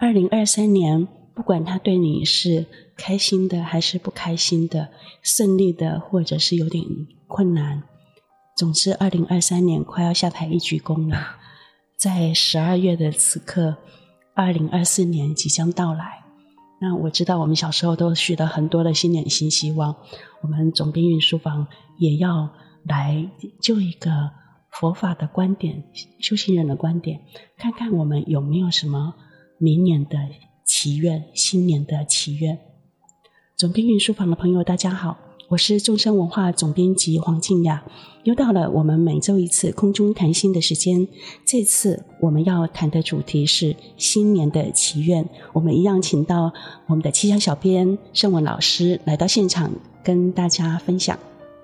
二零二三年，不管他对你是开心的还是不开心的，顺利的或者是有点困难，总之，二零二三年快要下台一鞠躬了。在十二月的此刻，二零二四年即将到来。那我知道，我们小时候都许了很多的新年新希望。我们总编云书房也要来就一个佛法的观点、修行人的观点，看看我们有没有什么明年的祈愿、新年的祈愿。总编运输房的朋友，大家好。我是众生文化总编辑黄静雅，又到了我们每周一次空中谈心的时间。这次我们要谈的主题是新年的祈愿。我们一样请到我们的气象小编盛文老师来到现场，跟大家分享。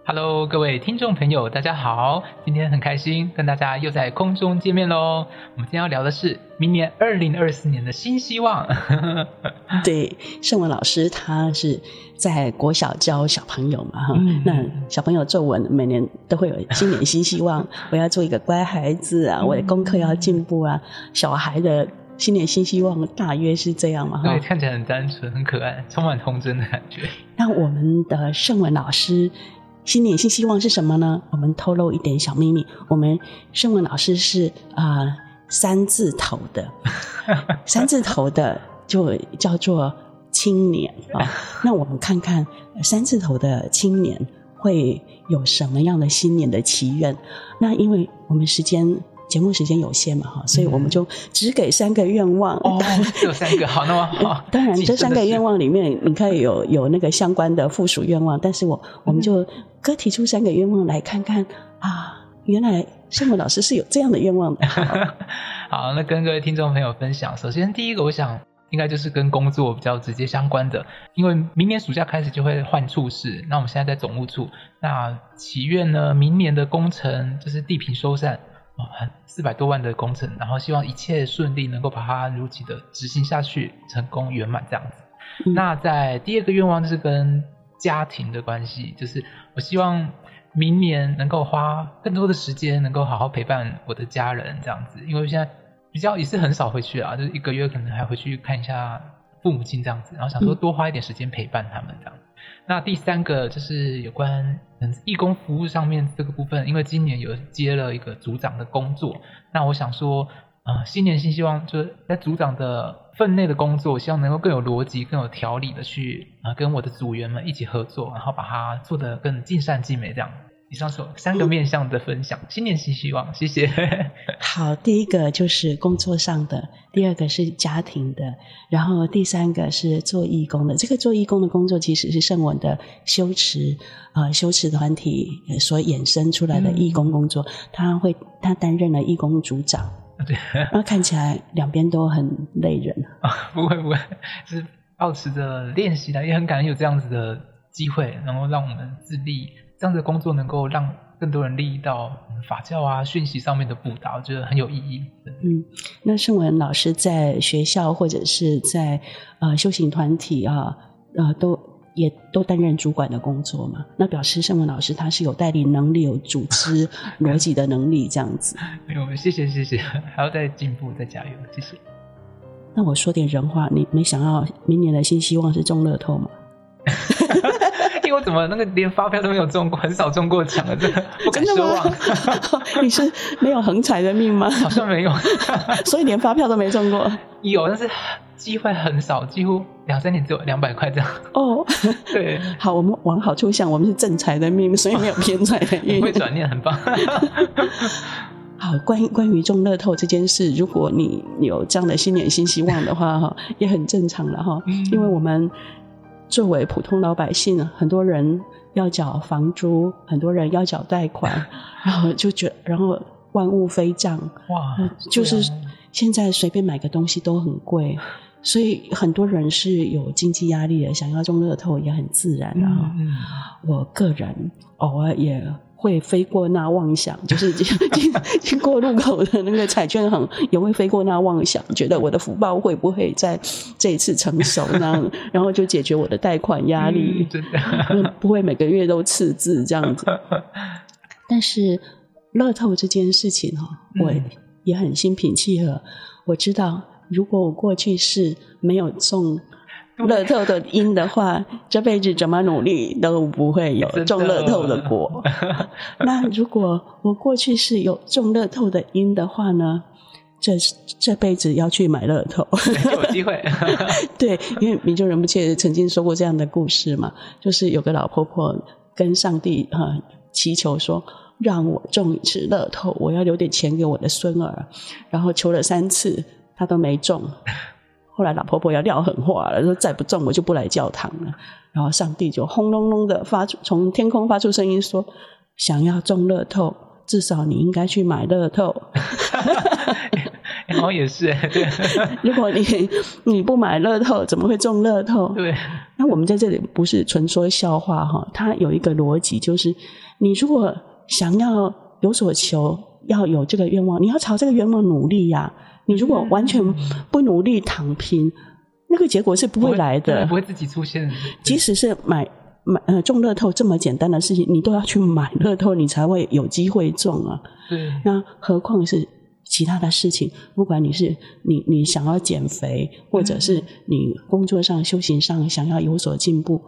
Hello，各位听众朋友，大家好！今天很开心跟大家又在空中见面喽。我们今天要聊的是明年二零二四年的新希望。对，盛文老师他是在国小教小朋友嘛，哈、嗯，那小朋友作文每年都会有新年新希望，我要做一个乖孩子啊，我的功课要进步啊。小孩的新年新希望大约是这样嘛，哈，对，看起来很单纯、很可爱，充满童真的感觉。那我们的盛文老师。新年新希望是什么呢？我们透露一点小秘密。我们盛文老师是啊、呃、三字头的，三字头的就叫做青年啊、哦。那我们看看三字头的青年会有什么样的新年的祈愿？那因为我们时间。节目时间有限嘛，哈，所以我们就只给三个愿望。哦，只有三个，好，那么 好。当然，这三个愿望里面，你可以有有那个相关的附属愿望，但是我我们就各提出三个愿望来看看啊，原来圣文老师是有这样的愿望的。好，那跟各位听众朋友分享。首先，第一个，我想应该就是跟工作比较直接相关的，因为明年暑假开始就会换处室，那我们现在在总务处，那祈愿呢，明年的工程就是地坪修缮。哦，四百多万的工程，然后希望一切顺利，能够把它如期的执行下去，成功圆满这样子。嗯。那在第二个愿望就是跟家庭的关系，就是我希望明年能够花更多的时间，能够好好陪伴我的家人这样子，因为现在比较也是很少回去啊，就是一个月可能还回去看一下父母亲这样子，然后想说多花一点时间陪伴他们这样子。那第三个就是有关嗯义工服务上面这个部分，因为今年有接了一个组长的工作，那我想说，啊，新年新希望就是在组长的分内的工作，希望能够更有逻辑、更有条理的去啊、跟我的组员们一起合作，然后把它做得更尽善尽美这样。以上说三个面向的分享，新年新希望，谢谢。好，第一个就是工作上的，第二个是家庭的，然后第三个是做义工的。这个做义工的工作其实是圣文的修持呃修持团体所衍生出来的义工工作。嗯、他会他担任了义工组长，对，那看起来两边都很累人 啊。不会不会，是抱持着练习的，也很感恩有这样子的机会，然后让我们自立。这样的工作能够让更多人利益到法教啊、讯息上面的布达，我觉得很有意义。嗯，那盛文老师在学校或者是在呃修行团体啊，呃，都也都担任主管的工作嘛？那表示盛文老师他是有带领能力、有组织逻辑的能力，这样子。没有，谢谢谢谢，还要再进步、再加油，谢谢。那我说点人话，你没想到明年的新希望是中乐透吗？我怎么那个连发票都没有中过，很少中过奖的 不敢奢望。你是没有横财的命吗？好像没有，所以连发票都没中过。有，但是机会很少，几乎两三年只有两百块这样。哦，对，好，我们往好处想，我们是正财的命，所以没有偏财的运。会转念，很棒。好，关于关于中乐透这件事，如果你有这样的新年新希望的话，哈，也很正常了哈，因为我们。作为普通老百姓，很多人要缴房租，很多人要缴贷款，然后就觉，然后万物飞涨，哇，就是现在随便买个东西都很贵，所以很多人是有经济压力的，想要中乐透也很自然的。嗯，我个人偶尔也。会飞过那妄想，就是经经经过路口的那个彩券行，也会飞过那妄想，觉得我的福报会不会在这一次成熟呢？然后就解决我的贷款压力，嗯、不会每个月都赤字这样子。但是乐透这件事情哈，我也很心平气和。我知道如果我过去是没有中 乐透的因的话，这辈子怎么努力都不会有中乐透的果。那如果我过去是有中乐透的因的话呢？这这辈子要去买乐透，有机会。对，因为明就仁波切曾经说过这样的故事嘛，就是有个老婆婆跟上帝啊祈求说，让我中一次乐透，我要留点钱给我的孙儿。然后求了三次，她都没中。后来老婆婆要撂狠话了，说再不中我就不来教堂了。然后上帝就轰隆隆的发出从天空发出声音说，想要中乐透，至少你应该去买乐透。然后也是，对。如果你你不买乐透，怎么会中乐透？对。那我们在这里不是纯说笑话哈，它有一个逻辑，就是你如果想要有所求，要有这个愿望，你要朝这个愿望努力呀、啊。你如果完全不努力躺平，那个结果是不会来的，不会自己出现。即使是买买呃中乐透这么简单的事情，你都要去买乐透，你才会有机会中啊。对。那何况是？其他的事情，不管你是你你想要减肥，或者是你工作上、修行上想要有所进步，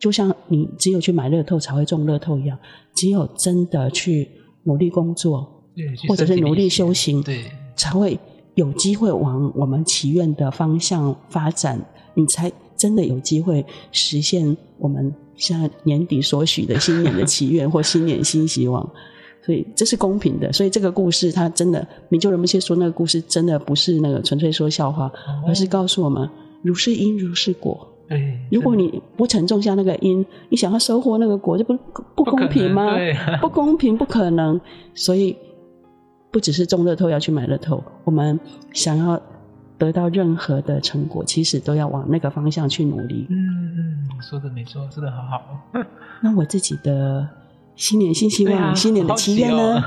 就像你只有去买乐透才会中乐透一样，只有真的去努力工作，或者是努力修行，对，才会有机会往我们祈愿的方向发展，你才真的有机会实现我们现在年底所许的新年的祈愿或新年新希望。所以这是公平的，所以这个故事它真的，明就人们先说那个故事真的不是那个纯粹说笑话，哦、而是告诉我们如是因如是果。哎，如果你不曾种下那个因，你想要收获那个果，这不不公平吗？不，不公平，不可能。所以不只是中乐透要去买乐透，我们想要得到任何的成果，其实都要往那个方向去努力。嗯嗯，说的没错，说的好好。那我自己的。新年新希望，啊、新年的祈愿呢？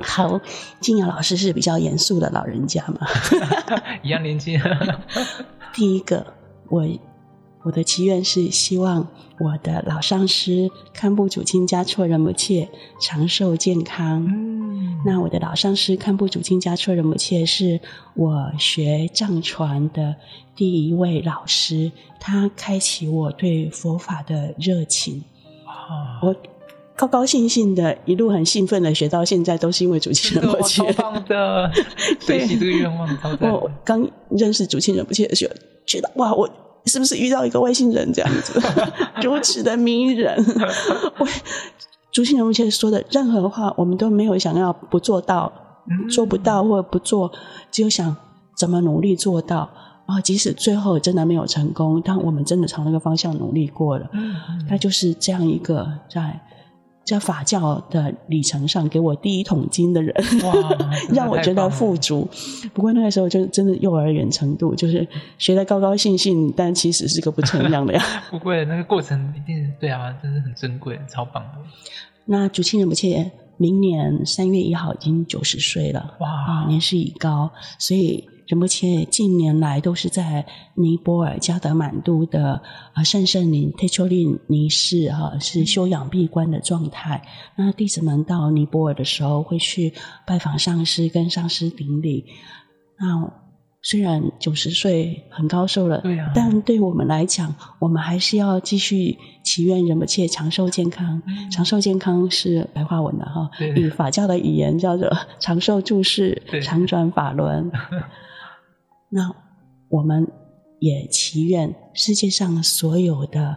好，好，靖雅老师是比较严肃的老人家嘛，一样年轻。第一个，我我的祈愿是希望我的老上师堪布主钦嘉措仁不切长寿健康。嗯，那我的老上师堪布主亲家措仁母切是我学藏传的第一位老师，他开启我对佛法的热情。啊，我。高高兴兴的，一路很兴奋的学到现在，都是因为主钦仁波切。超棒的，对，这个愿望超棒。我刚认识主钦仁波切的时候，觉得哇，我是不是遇到一个外星人这样子，如此的迷人。我主钦仁波切说的任何话，我们都没有想要不做到，做不到或不做，只有想怎么努力做到。然后即使最后真的没有成功，但我们真的朝那个方向努力过了。他就是这样一个在。在法教的里程上给我第一桶金的人，哇，让我觉得富足。不过那个时候就真的幼儿园程度，就是学的高高兴兴，但其实是个不成样的呀。不会，那个过程一定对啊，真是很珍贵，超棒的。那主钦仁不切明年三月一号已经九十岁了，哇，啊，年事已高，所以。仁波切近年来都是在尼泊尔加德满都的啊圣圣林特丘利尼寺哈是修养闭关的状态。那弟子们到尼泊尔的时候会去拜访上师，跟上师顶礼。那虽然九十岁很高寿了，对啊，但对我们来讲，我们还是要继续祈愿仁波切长寿健康。嗯、长寿健康是白话文的哈，以法教的语言叫做长寿注释，长转法轮。那我们也祈愿世界上所有的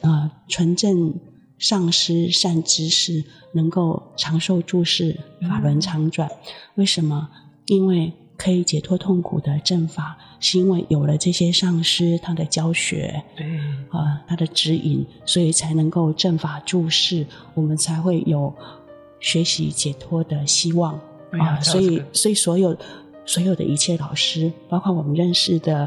呃纯正上师善知识能够长寿住世，法轮常转。为什么？因为可以解脱痛苦的正法，是因为有了这些上师他的教学，对啊、呃，他的指引，所以才能够正法住世，我们才会有学习解脱的希望啊、呃。所以，所以所有。所有的一切老师，包括我们认识的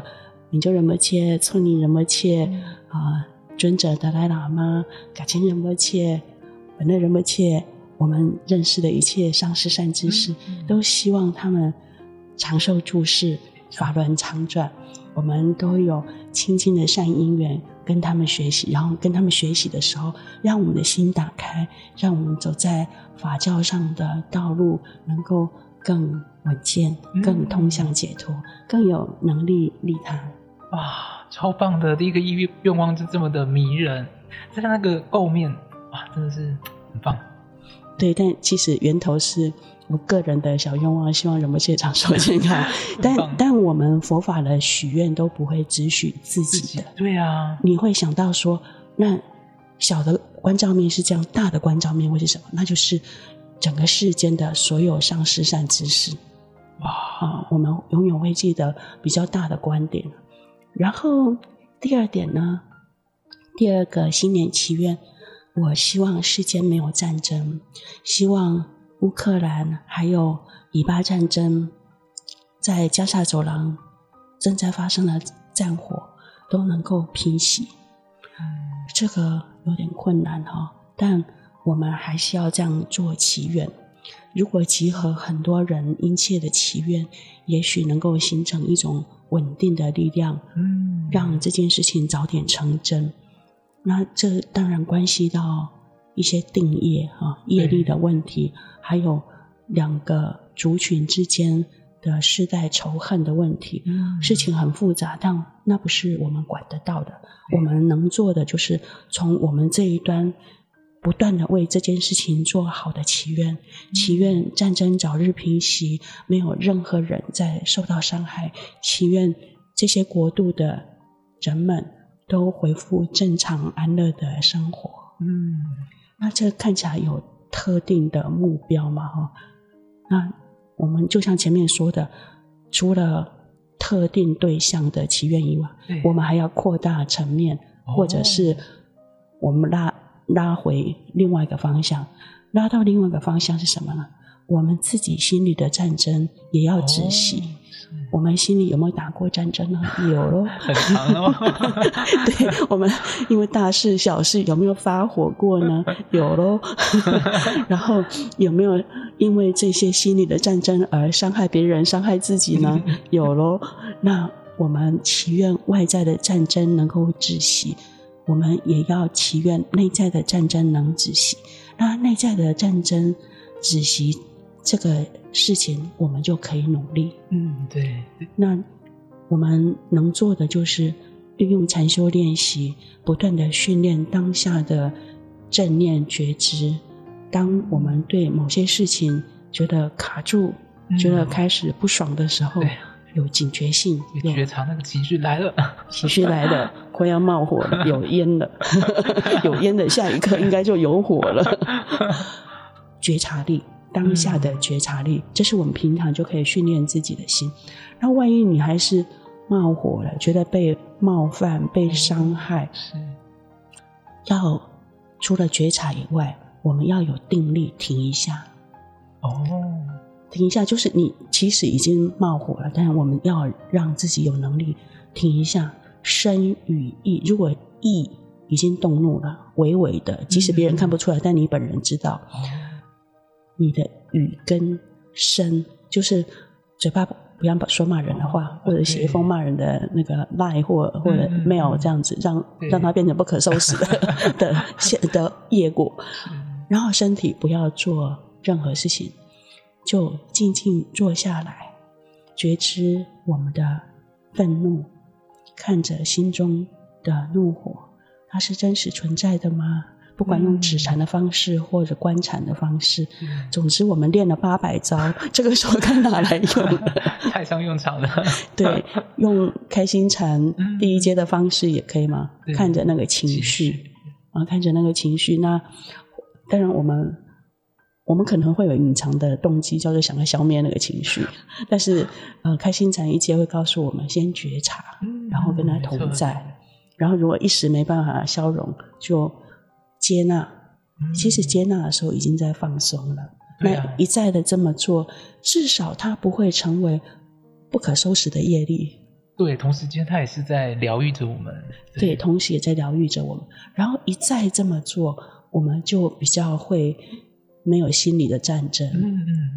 明就仁波切、措尼仁波切啊、呃，尊者达赖喇嘛、噶钦仁波切、本勒仁波切，我们认识的一切上师善知识，嗯、都希望他们长寿住世，法轮常转。我们都有亲近的善因缘，跟他们学习，然后跟他们学习的时候，让我们的心打开，让我们走在法教上的道路能够。更稳健，更通向解脱，嗯、更有能力利他。哇，超棒的！第一个愿愿望就这么的迷人，在那个构面，哇，真的是很棒。对，但其实源头是我个人的小愿望，希望仁波切长寿健康。但但我们佛法的许愿都不会只许自己的。对啊，你会想到说，那小的观照面是这样，大的观照面会是什么？那就是整个世间的所有上师善知识。哇啊，我们永远会记得比较大的观点。然后第二点呢，第二个新年祈愿。我希望世间没有战争，希望乌克兰还有以巴战争，在加沙走廊正在发生的战火都能够平息。这个有点困难哈，但我们还是要这样做祈愿。如果集合很多人殷切的祈愿，也许能够形成一种稳定的力量，嗯，让这件事情早点成真。那这当然关系到一些定业哈业力的问题，还有两个族群之间的世代仇恨的问题，事情很复杂，但那不是我们管得到的。我们能做的就是从我们这一端不断的为这件事情做好的祈愿，祈愿战争早日平息，没有任何人再受到伤害，祈愿这些国度的人们。都恢复正常安乐的生活。嗯，那这看起来有特定的目标吗？哈，那我们就像前面说的，除了特定对象的祈愿以外，我们还要扩大层面，或者是我们拉拉回另外一个方向，拉到另外一个方向是什么呢？我们自己心里的战争也要止息。我们心里有没有打过战争呢？有咯，很长哦。对，我们因为大事小事有没有发火过呢？有咯。然后有没有因为这些心理的战争而伤害别人、伤害自己呢？有咯。那我们祈愿外在的战争能够止息，我们也要祈愿内在的战争能止息。那内在的战争止息。这个事情我们就可以努力。嗯，对。那我们能做的就是利用禅修练习，不断的训练当下的正念觉知。当我们对某些事情觉得卡住，嗯、觉得开始不爽的时候，对有警觉性，有觉察那个情绪来了，情绪来了，快要冒火了，有烟了，有烟的下一刻应该就有火了。觉察力。当下的觉察力，这是我们平常就可以训练自己的心。那万一你还是冒火了，觉得被冒犯、被伤害，是要除了觉察以外，我们要有定力，停一下。哦，停一下，就是你其实已经冒火了，但是我们要让自己有能力停一下。身与意，如果意已经动怒了，微微的，即使别人看不出来，嗯、但你本人知道。你的语跟声，就是嘴巴不要说骂人的话，哦、或者写一封骂人的那个 line 或或者 mail 这样子，嗯、让让它变成不可收拾的 的的业果。嗯、然后身体不要做任何事情，就静静坐下来，觉知我们的愤怒，看着心中的怒火，它是真实存在的吗？不管用止禅的方式或者观禅的方式，嗯、总之我们练了八百招，这个时候该拿来用 派上用场了。对，用开心禅第一阶的方式也可以吗？嗯、看着那个情绪，啊，看着那个情绪。那当然，我们我们可能会有隐藏的动机，叫做想要消灭那个情绪。但是，呃，开心禅一阶会告诉我们，先觉察，然后跟他同在。嗯、然后，如果一时没办法消融，就接纳，其实接纳的时候已经在放松了。嗯、那一再的这么做，至少它不会成为不可收拾的业力。对，同时间它也是在疗愈着我们。对，对，同时也在疗愈着我们。然后一再这么做，我们就比较会没有心理的战争。嗯嗯嗯。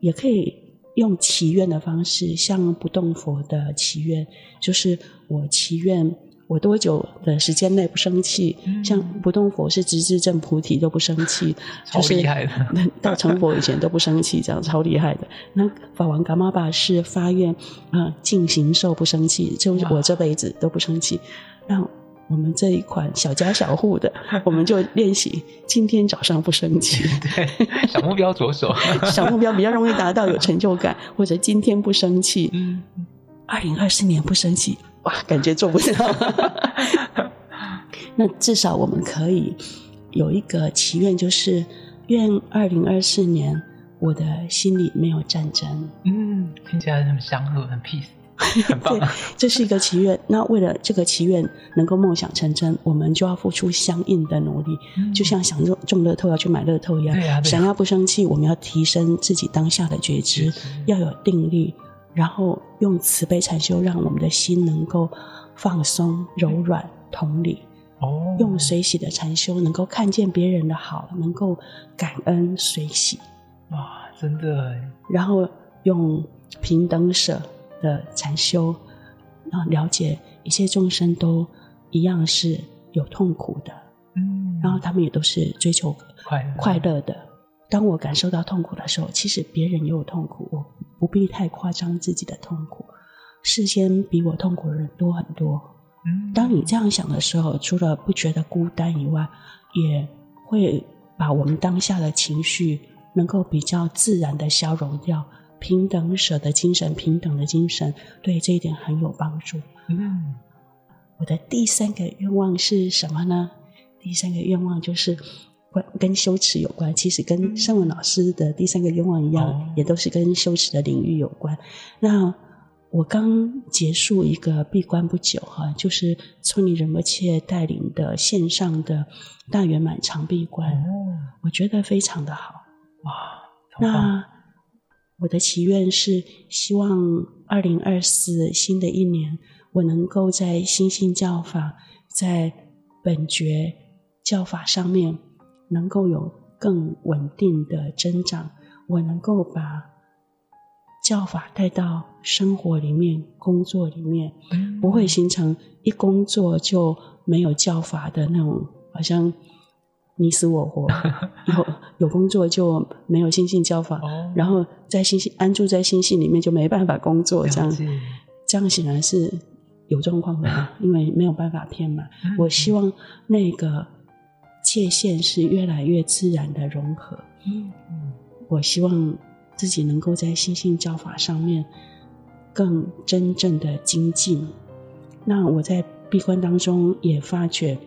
也可以用祈愿的方式，像不动佛的祈愿，就是我祈愿我多久的时间内不生气？嗯、像不动佛是直至证菩提都不生气，超厉害的。就是、到成佛以前都不生气，这样超厉害的。那法王噶玛巴是发愿啊，尽行受不生气，就是我这辈子都不生气。让我们这一款小家小户的，我们就练习今天早上不生气。对，小目标着手，小目标比较容易达到，有成就感。或者今天不生气，嗯，二零二四年不生气。哇，感觉做不到。那至少我们可以有一个祈愿，就是愿二零二四年我的心里没有战争。嗯，听起来很祥和，很 peace，很棒。对，这是一个祈愿。那为了这个祈愿能够梦想成真，我们就要付出相应的努力。嗯、就像想中中乐透要去买乐透一样，对啊对啊，想要不生气，我们要提升自己当下的觉知，要有定力。然后用慈悲禅修，让我们的心能够放松、柔软、同理。哦，用随喜的禅修，能够看见别人的好，能够感恩随喜。哇，真的！然后用平等舍的禅修，然后了解一切众生都一样是有痛苦的。嗯，然后他们也都是追求快乐快乐的。当我感受到痛苦的时候，其实别人也有痛苦，我不必太夸张自己的痛苦。世间比我痛苦的人多很多。嗯，当你这样想的时候，除了不觉得孤单以外，也会把我们当下的情绪能够比较自然的消融掉。平等舍的精神，平等的精神，对这一点很有帮助。嗯，我的第三个愿望是什么呢？第三个愿望就是。关跟修持有关，其实跟圣文老师的第三个愿望一样，哦，也都是跟修持的领域有关。那我刚结束一个闭关不久哈，就是村里仁波切带领的线上的大圆满长闭关，哦，我觉得非常的好。哇，那我的祈愿是希望二零二四新的一年，我能够在新性教法，在本觉教法上面。能够有更稳定的增长，我能够把教法带到生活里面、工作里面，不会形成一工作就没有教法的那种，好像你死我活。有有工作就没有心性教法，然后在心性安住在心性里面就没办法工作，这样这样显然是有状况的，因为没有办法骗嘛。我希望那个。界限是越来越自然的融合。嗯嗯，我希望自己能够在心性教法上面更真正的精进。那我在闭关当中也发觉，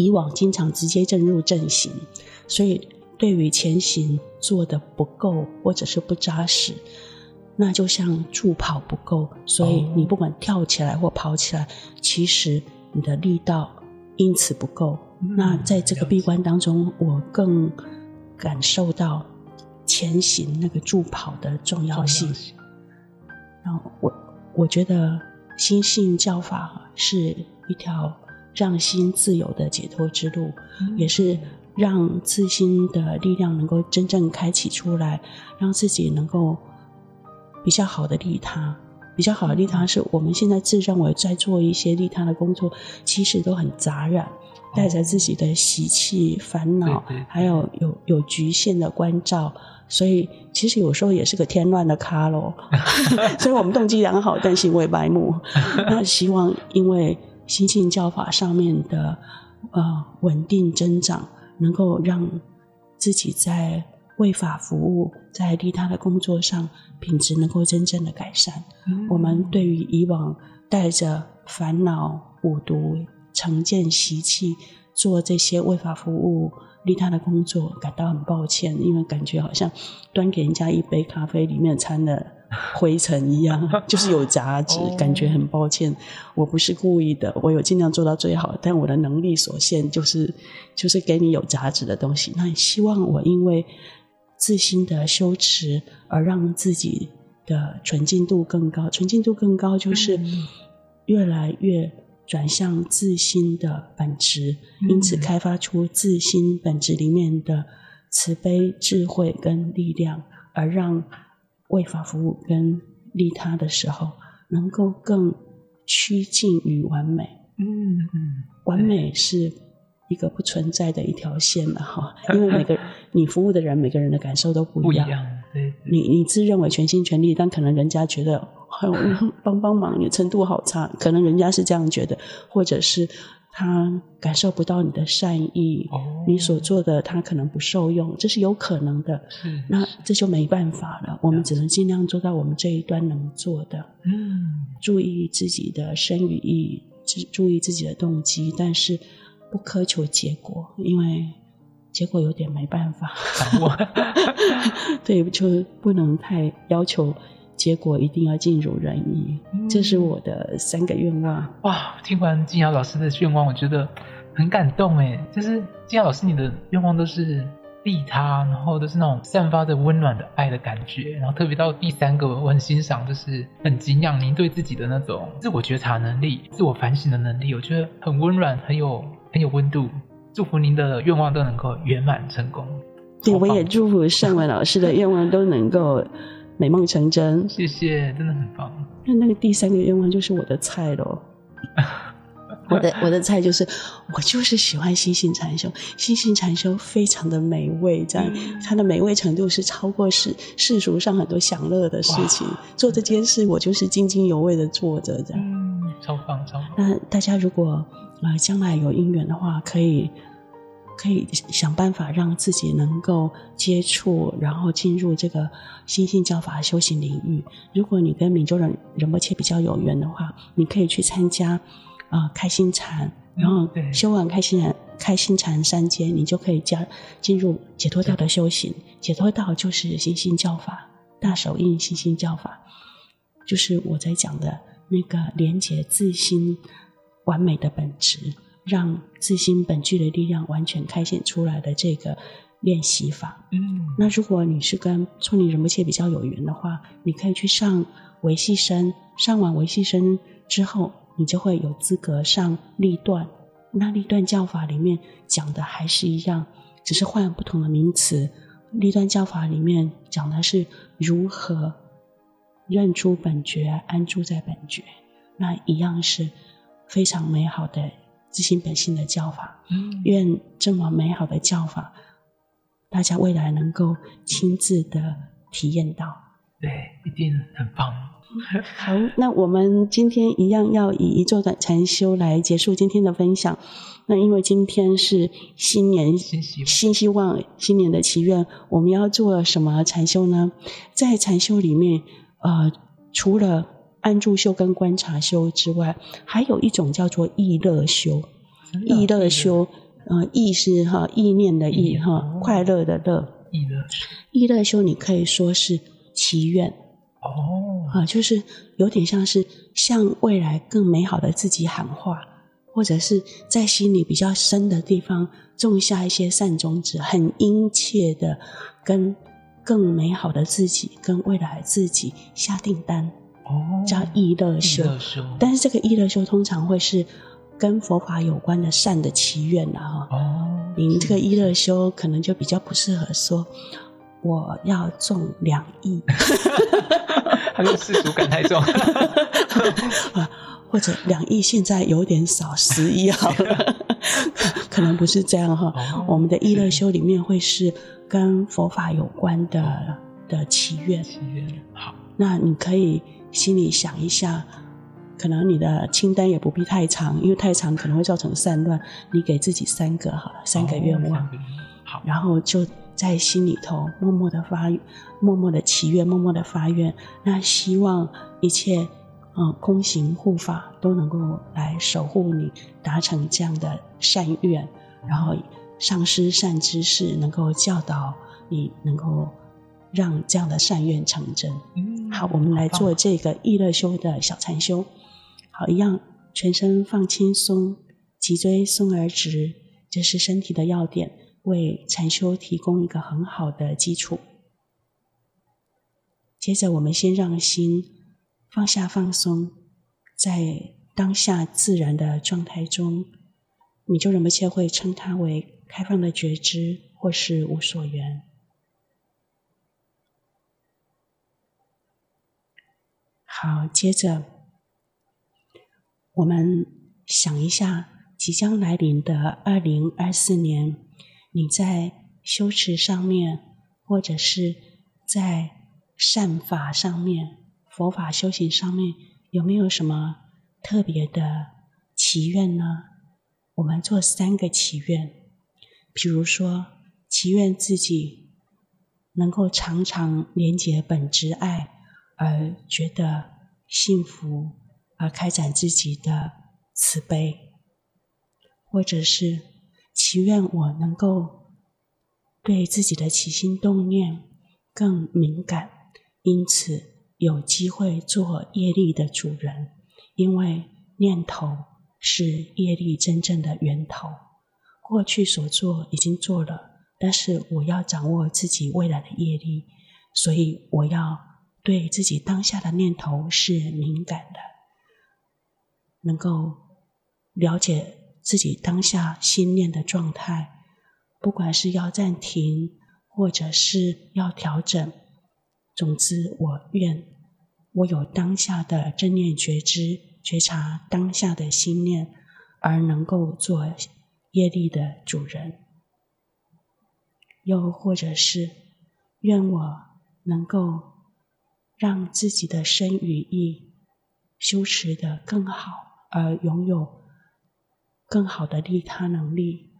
以往经常直接进入正行，所以对于前行做的不够或者是不扎实，那就像助跑不够，所以你不管跳起来或跑起来，其实你的力道因此不够。那在这个闭关当中，我更感受到前行那个助跑的重要性。然后我我觉得心性教法是一条让心自由的解脱之路，也是让自心的力量能够真正开启出来，让自己能够比较好的利他。比较好的利他是我们现在自认为在做一些利他的工作，其实都很杂染。带着自己的习气、烦恼，还有有有局限的关照，所以其实有时候也是个添乱的咖咯。所以我们动机良好，但行为白目。那希望因为心性教法上面的呃稳定增长，能够让自己在为法服务、在利他的工作上品质能够真正的改善。嗯、我们对于以往带着烦恼、五毒。成见习气，做这些为法服务、利他的工作，感到很抱歉，因为感觉好像端给人家一杯咖啡里面掺了灰尘一样，就是有杂质，感觉很抱歉。我不是故意的，我有尽量做到最好，但我的能力所限，就是就是给你有杂质的东西。那希望我因为自心的羞耻而让自己的纯净度更高，纯净度更高就是越来越。转向自心的本质，因此开发出自心本质里面的慈悲、智慧跟力量，而让为法服务跟利他的时候，能够更趋近于完美。嗯嗯，完美是一个不存在的一条线了哈，因为每个 你服务的人，每个人的感受都不一样。不一样，对，你你自认为全心全力，但可能人家觉得，帮帮忙，你程度好差，可能人家是这样觉得，或者是。他感受不到你的善意，哦、你所做的他可能不受用，这是有可能的。是，那这就没办法了。我们只能尽量做到我们这一端能做的。嗯，注意自己的身与意，注意自己的动机，但是不苛求结果，因为结果有点没办法。对，就不能太要求。结果一定要尽如人意，嗯，这是我的三个愿望。哇，听完静瑶老师的愿望，我觉得很感动哎。就是静瑶老师，你的愿望都是利他，然后都是那种散发着温暖的爱的感觉。然后特别到第三个，我很欣赏，就是很敬仰您对自己的那种自我觉察能力、自我反省的能力，我觉得很温暖，很有很有温度。祝福您的愿望都能够圆满成功。对，我也祝福盛文老师的愿望都能够。美梦成真，谢谢，真的很棒。那那个第三个愿望就是我的菜喽，我的我的菜就是我就是喜欢心性禅修，心性禅修非常的美味，这样、嗯、它的美味程度是超过世世俗上很多享乐的事情。做这件事我就是津津有味的做着，这样。嗯，超棒超棒。那大家如果呃将来有姻缘的话，可以。可以想办法让自己能够接触，然后进入这个心性教法修行领域。如果你跟闽州人仁波切比较有缘的话，你可以去参加啊、呃、开心禅，然后修完开心禅、开心禅三阶，你就可以加进入解脱道的修行。解脱道就是心性教法，大手印心性教法，就是我在讲的那个连接自心完美的本质。让自心本具的力量完全开显出来的这个练习法。嗯，那如果你是跟措尼仁波切比较有缘的话，你可以去上维系生，上完维系生之后，你就会有资格上立断。那立断教法里面讲的还是一样，只是换不同的名词。立断教法里面讲的是如何认出本觉，安住在本觉，那一样是非常美好的。自心本性的教法，嗯，愿这么美好的教法，大家未来能够亲自的体验到。对，一定很棒。好，那我们今天一样要以一座的禅修来结束今天的分享。那因为今天是新年新希望，新年的祈愿，我们要做什么禅修呢？在禅修里面，呃，除了安住修跟观察修之外，还有一种叫做意乐修。意乐修，呃，意是哈意念的意哈、哦，快乐的乐。意乐意乐修，你可以说是祈愿哦，啊，就是有点像是向未来更美好的自己喊话，或者是在心里比较深的地方种下一些善种子，很殷切的跟更美好的自己、跟未来自己下订单。哦，叫意乐修，但是这个意乐修通常会是跟佛法有关的善的祈愿啊。哦，您这个意乐修可能就比较不适合说我要中两亿，还是世俗感太重啊？或者两亿现在有点少，十亿好了，可能不是这样哈。哦，我们的意乐修里面会是跟佛法有关的的祈愿。祈愿好，那你可以。心里想一下，可能你的清单也不必太长，因为太长可能会造成散乱。你给自己三个好了，三个愿望，哦，好，然后就在心里头默默的发，默默的祈愿，默默的发愿。那希望一切，嗯，空行护法都能够来守护你，达成这样的善愿，然后上师善知识能够教导你，能够。让这样的善愿成真。嗯，好，我们来做这个易乐修的小禅修。好，一样，全身放轻松，脊椎松而直，这是身体的要点，为禅修提供一个很好的基础。接着，我们先让心放下放松，在当下自然的状态中，你就仁波切会称它为开放的觉知，或是无所缘。好，接着我们想一下即将来临的二零二四年，你在修持上面，或者是在善法上面、佛法修行上面，有没有什么特别的祈愿呢？我们做三个祈愿，比如说祈愿自己能够常常连结本质爱，而觉得幸福，而开展自己的慈悲，或者是祈愿我能够对自己的起心动念更敏感，因此有机会做业力的主人，因为念头。是业力真正的源头。过去所做已经做了，但是我要掌握自己未来的业力，所以我要对自己当下的念头是敏感的，能够了解自己当下心念的状态，不管是要暂停，或者是要调整。总之，我愿我有当下的正念觉知。觉察当下的心念，而能够做业力的主人；又或者是愿我能够让自己的身语意修持得更好，而拥有更好的利他能力。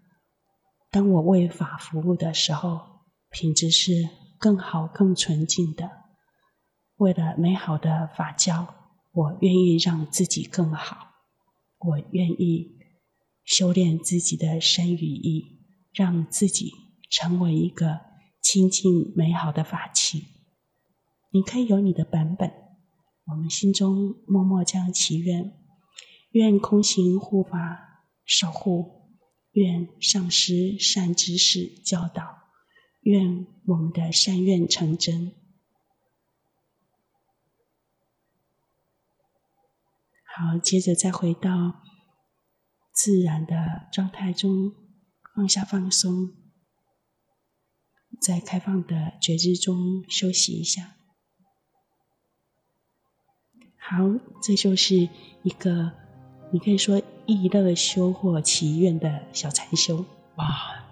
当我为法服务的时候，品质是更好、更纯净的，为了美好的法教。我愿意让自己更好，我愿意修炼自己的身语意，让自己成为一个清净美好的法器。你可以有你的版本，我们心中默默这样祈愿：愿空行护法守护，愿上师善知识教导，愿我们的善愿成真。好，接着再回到自然的状态中，放下放松，在开放的觉知中休息一下。好，这就是一个你可以说意乐修或祈愿的小禅修。哇！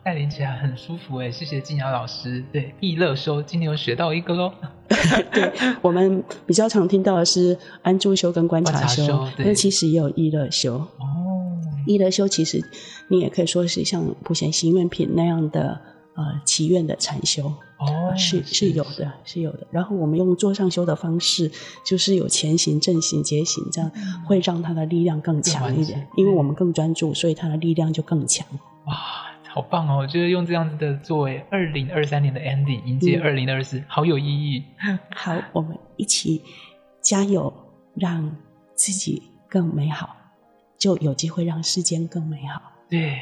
带领起来很舒服哎，谢谢静雅老师。对，易乐修，今天又学到一个喽。对，我们比较常听到的是安住修跟观察修，观察修，但其实也有易乐修。哦，易乐修其实你也可以说是像普贤行愿品那样的呃祈愿的禅修。哦，是是有的，是有的。然后我们用座上修的方式，就是有前行、正行、结行，这样会让他的力量更强一点。因为我们更专注，所以他的力量就更强。哇。好棒哦！我觉得用这样子的作为二零二三年的 ending，迎接二零二四，好有意义。好，我们一起加油，让自己更美好，就有机会让世间更美好。对，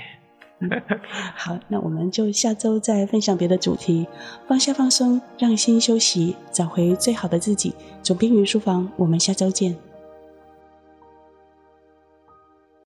好，那我们就下周再分享别的主题，放下放松，让心休息，找回最好的自己。总编云书房，我们下周见。